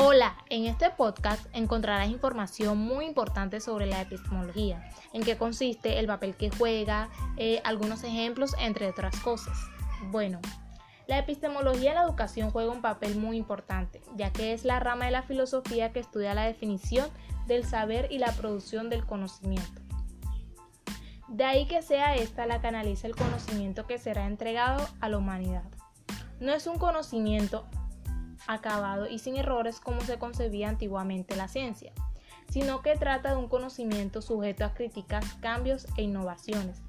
Hola, en este podcast encontrarás información muy importante sobre la epistemología, en qué consiste, el papel que juega, eh, algunos ejemplos, entre otras cosas. Bueno, la epistemología en la educación juega un papel muy importante, ya que es la rama de la filosofía que estudia la definición del saber y la producción del conocimiento. De ahí que sea esta la que analiza el conocimiento que será entregado a la humanidad. No es un conocimiento acabado y sin errores como se concebía antiguamente la ciencia, sino que trata de un conocimiento sujeto a críticas, cambios e innovaciones.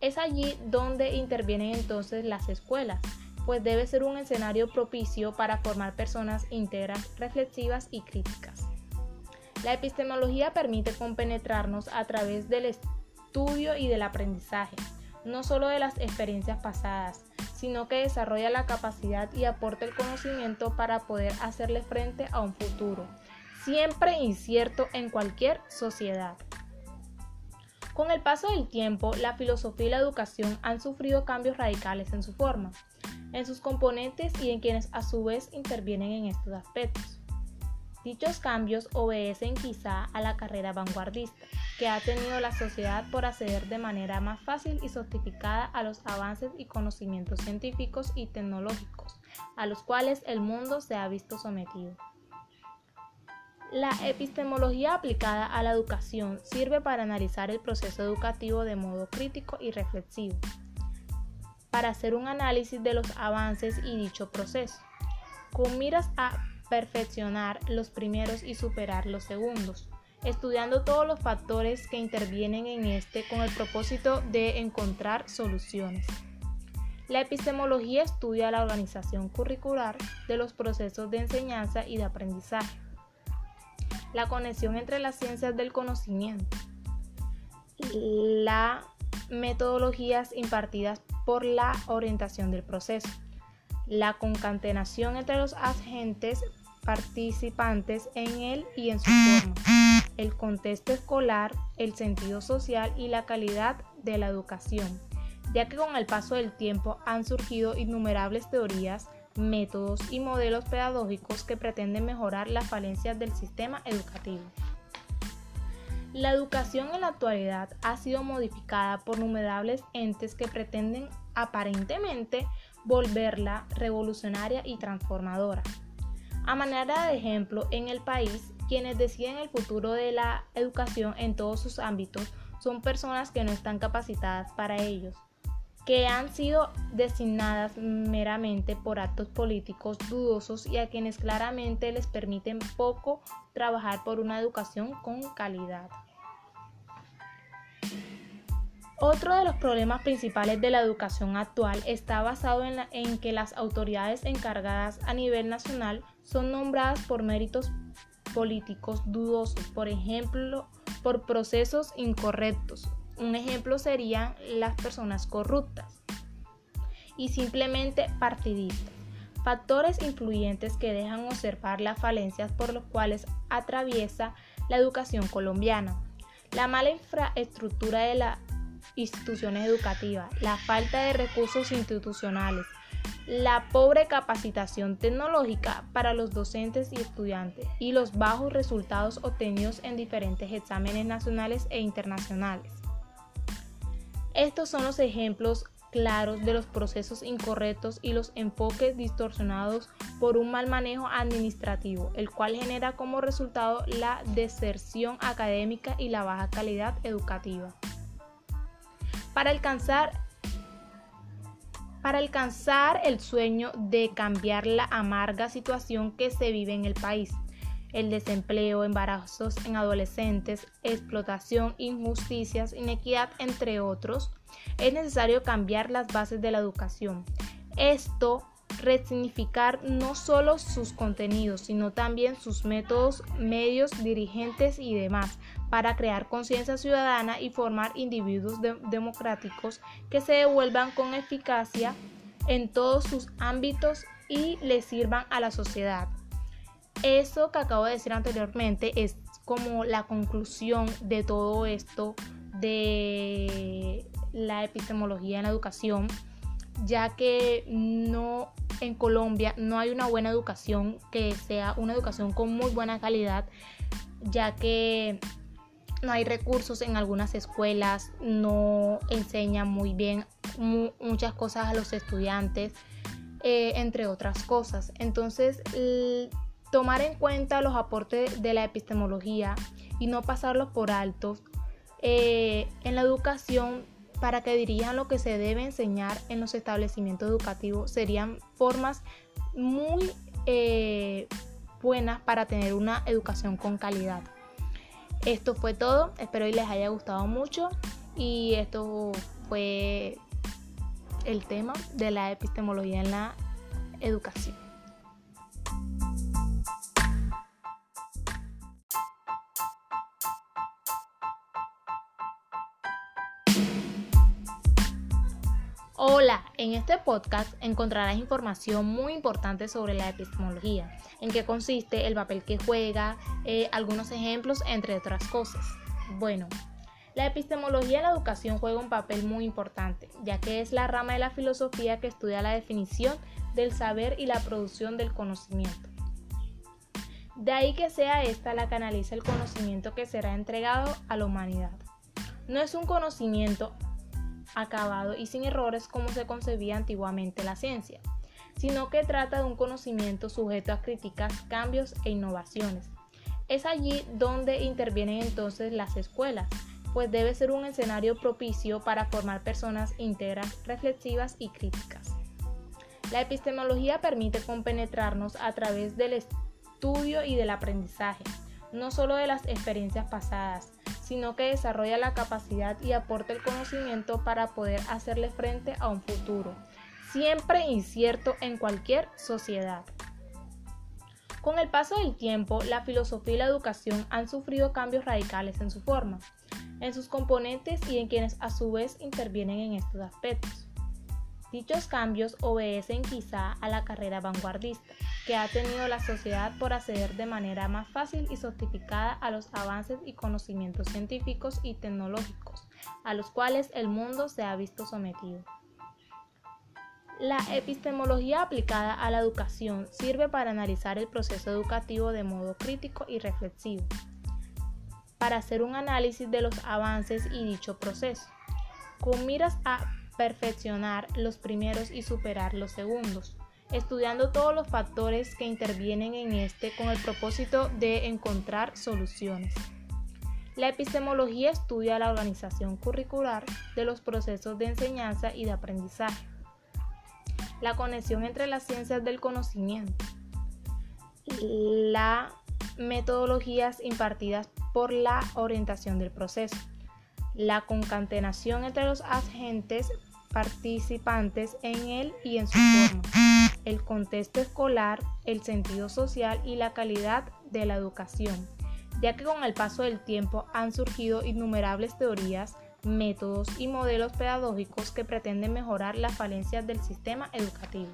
Es allí donde intervienen entonces las escuelas, pues debe ser un escenario propicio para formar personas íntegras, reflexivas y críticas. La epistemología permite compenetrarnos a través del estudio y del aprendizaje, no solo de las experiencias pasadas, sino que desarrolla la capacidad y aporta el conocimiento para poder hacerle frente a un futuro, siempre incierto en cualquier sociedad. Con el paso del tiempo, la filosofía y la educación han sufrido cambios radicales en su forma, en sus componentes y en quienes a su vez intervienen en estos aspectos. Dichos cambios obedecen quizá a la carrera vanguardista que ha tenido la sociedad por acceder de manera más fácil y sofisticada a los avances y conocimientos científicos y tecnológicos a los cuales el mundo se ha visto sometido. La epistemología aplicada a la educación sirve para analizar el proceso educativo de modo crítico y reflexivo, para hacer un análisis de los avances y dicho proceso, con miras a perfeccionar los primeros y superar los segundos, estudiando todos los factores que intervienen en este con el propósito de encontrar soluciones. La epistemología estudia la organización curricular de los procesos de enseñanza y de aprendizaje, la conexión entre las ciencias del conocimiento, las metodologías impartidas por la orientación del proceso, la concatenación entre los agentes participantes en él y en su forma, el contexto escolar, el sentido social y la calidad de la educación, ya que con el paso del tiempo han surgido innumerables teorías, métodos y modelos pedagógicos que pretenden mejorar las falencias del sistema educativo. La educación en la actualidad ha sido modificada por innumerables entes que pretenden aparentemente volverla revolucionaria y transformadora. A manera de ejemplo, en el país, quienes deciden el futuro de la educación en todos sus ámbitos son personas que no están capacitadas para ellos, que han sido designadas meramente por actos políticos dudosos y a quienes claramente les permiten poco trabajar por una educación con calidad. Otro de los problemas principales de la educación actual está basado en, que las autoridades encargadas a nivel nacional son nombradas por méritos políticos dudosos, por ejemplo, por procesos incorrectos. Un ejemplo serían las personas corruptas y simplemente partidistas. Factores influyentes que dejan observar las falencias por los cuales atraviesa la educación colombiana. La mala infraestructura de la instituciones educativas, la falta de recursos institucionales, la pobre capacitación tecnológica para los docentes y estudiantes y los bajos resultados obtenidos en diferentes exámenes nacionales e internacionales. Estos son los ejemplos claros de los procesos incorrectos y los enfoques distorsionados por un mal manejo administrativo, el cual genera como resultado la deserción académica y la baja calidad educativa para alcanzar para alcanzar el sueño de cambiar la amarga situación que se vive en el país. El desempleo, embarazos en adolescentes, explotación, injusticias, inequidad, entre otros, es necesario cambiar las bases de la educación. Esto resignificar no solo sus contenidos, sino también sus métodos, medios, dirigentes y demás, para crear conciencia ciudadana y formar individuos democráticos que se devuelvan con eficacia en todos sus ámbitos y le sirvan a la sociedad. Eso que acabo de decir anteriormente es como la conclusión de todo esto de la epistemología en la educación ya que no en Colombia no hay una buena educación que sea una educación con muy buena calidad, ya que no hay recursos en algunas escuelas, no enseñan muy bien muchas cosas a los estudiantes, eh, entre otras cosas. Entonces, tomar en cuenta los aportes de la epistemología y no pasarlos por alto eh, en la educación para que dirijan lo que se debe enseñar en los establecimientos educativos serían formas muy eh, buenas para tener una educación con calidad. Esto fue todo, espero que les haya gustado mucho y esto fue el tema de la epistemología en la educación. Hola, en este podcast encontrarás información muy importante sobre la epistemología, en qué consiste, el papel que juega, eh, algunos ejemplos, entre otras cosas. Bueno, la epistemología en la educación juega un papel muy importante, ya que es la rama de la filosofía que estudia la definición del saber y la producción del conocimiento. De ahí que sea esta la que analiza el conocimiento que será entregado a la humanidad. No es un conocimiento acabado y sin errores como se concebía antiguamente la ciencia, sino que trata de un conocimiento sujeto a críticas, cambios e innovaciones. Es allí donde intervienen entonces las escuelas, pues debe ser un escenario propicio para formar personas íntegras, reflexivas y críticas. La epistemología permite compenetrarnos a través del estudio y del aprendizaje, no solo de las experiencias pasadas, sino que desarrolla la capacidad y aporta el conocimiento para poder hacerle frente a un futuro, siempre incierto en cualquier sociedad. Con el paso del tiempo, la filosofía y la educación han sufrido cambios radicales en su forma, en sus componentes y en quienes a su vez intervienen en estos aspectos. Dichos cambios obedecen quizá a la carrera vanguardista que ha tenido la sociedad por acceder de manera más fácil y sofisticada a los avances y conocimientos científicos y tecnológicos a los cuales el mundo se ha visto sometido. La epistemología aplicada a la educación sirve para analizar el proceso educativo de modo crítico y reflexivo, para hacer un análisis de los avances y dicho proceso, con miras a perfeccionar los primeros y superar los segundos, estudiando todos los factores que intervienen en este con el propósito de encontrar soluciones. La epistemología estudia la organización curricular de los procesos de enseñanza y de aprendizaje, la conexión entre las ciencias del conocimiento, las metodologías impartidas por la orientación del proceso, la concatenación entre los agentes participantes en él y en su forma, el contexto escolar, el sentido social y la calidad de la educación, ya que con el paso del tiempo han surgido innumerables teorías, métodos y modelos pedagógicos que pretenden mejorar las falencias del sistema educativo.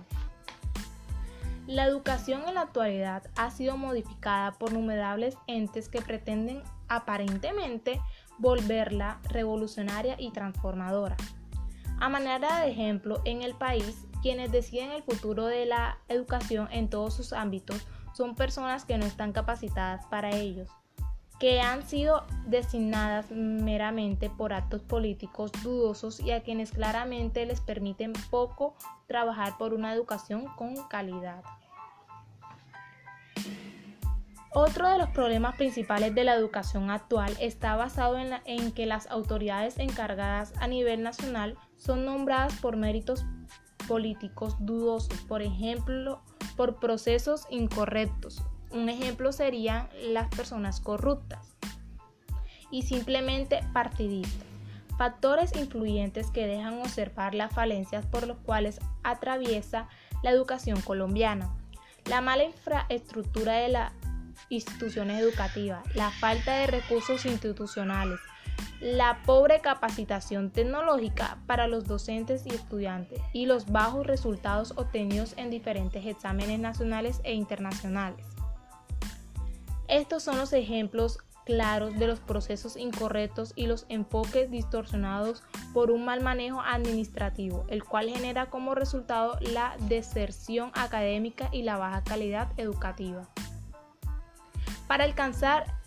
La educación en la actualidad ha sido modificada por innumerables entes que pretenden aparentemente volverla revolucionaria y transformadora. A manera de ejemplo, en el país, quienes deciden el futuro de la educación en todos sus ámbitos son personas que no están capacitadas para ellos, que han sido designadas meramente por actos políticos dudosos y a quienes claramente les permiten poco trabajar por una educación con calidad. Otro de los problemas principales de la educación actual está basado en, que las autoridades encargadas a nivel nacional son nombradas por méritos políticos dudosos, por ejemplo, por procesos incorrectos. Un ejemplo serían las personas corruptas y simplemente partidistas. Factores influyentes que dejan observar las falencias por los cuales atraviesa la educación colombiana. La mala infraestructura de la instituciones educativas, la falta de recursos institucionales, la pobre capacitación tecnológica para los docentes y estudiantes y los bajos resultados obtenidos en diferentes exámenes nacionales e internacionales. Estos son los ejemplos claros de los procesos incorrectos y los enfoques distorsionados por un mal manejo administrativo, el cual genera como resultado la deserción académica y la baja calidad educativa. Para alcanzar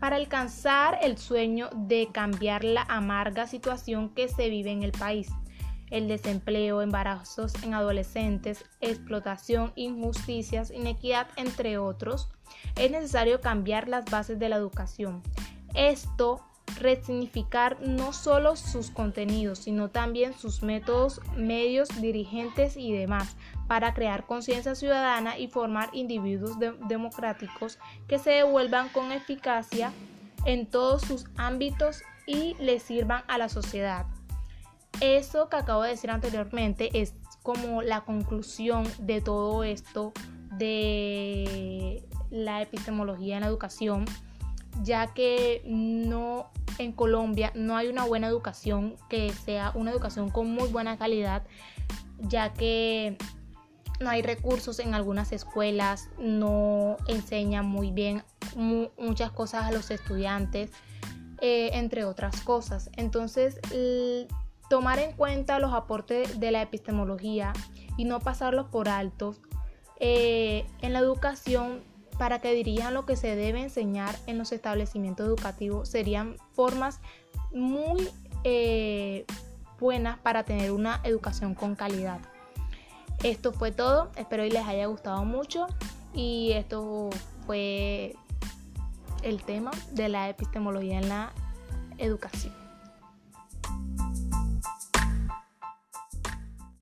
para alcanzar el sueño de cambiar la amarga situación que se vive en el país. El desempleo, embarazos en adolescentes, explotación, injusticias, inequidad, entre otros, es necesario cambiar las bases de la educación. Esto resignificar no solo sus contenidos, sino también sus métodos, medios, dirigentes y demás, para crear conciencia ciudadana y formar individuos democráticos que se devuelvan con eficacia en todos sus ámbitos y le sirvan a la sociedad. Eso que acabo de decir anteriormente es como la conclusión de todo esto de la epistemología en la educación, ya que no en Colombia no hay una buena educación que sea una educación con muy buena calidad, ya que no hay recursos en algunas escuelas, no enseñan muy bien muchas cosas a los estudiantes, eh, entre otras cosas. Entonces, tomar en cuenta los aportes de la epistemología y no pasarlos por alto eh, en la educación para que dirijan lo que se debe enseñar en los establecimientos educativos serían formas muy eh, buenas para tener una educación con calidad. Esto fue todo, espero que les haya gustado mucho y esto fue el tema de la epistemología en la educación.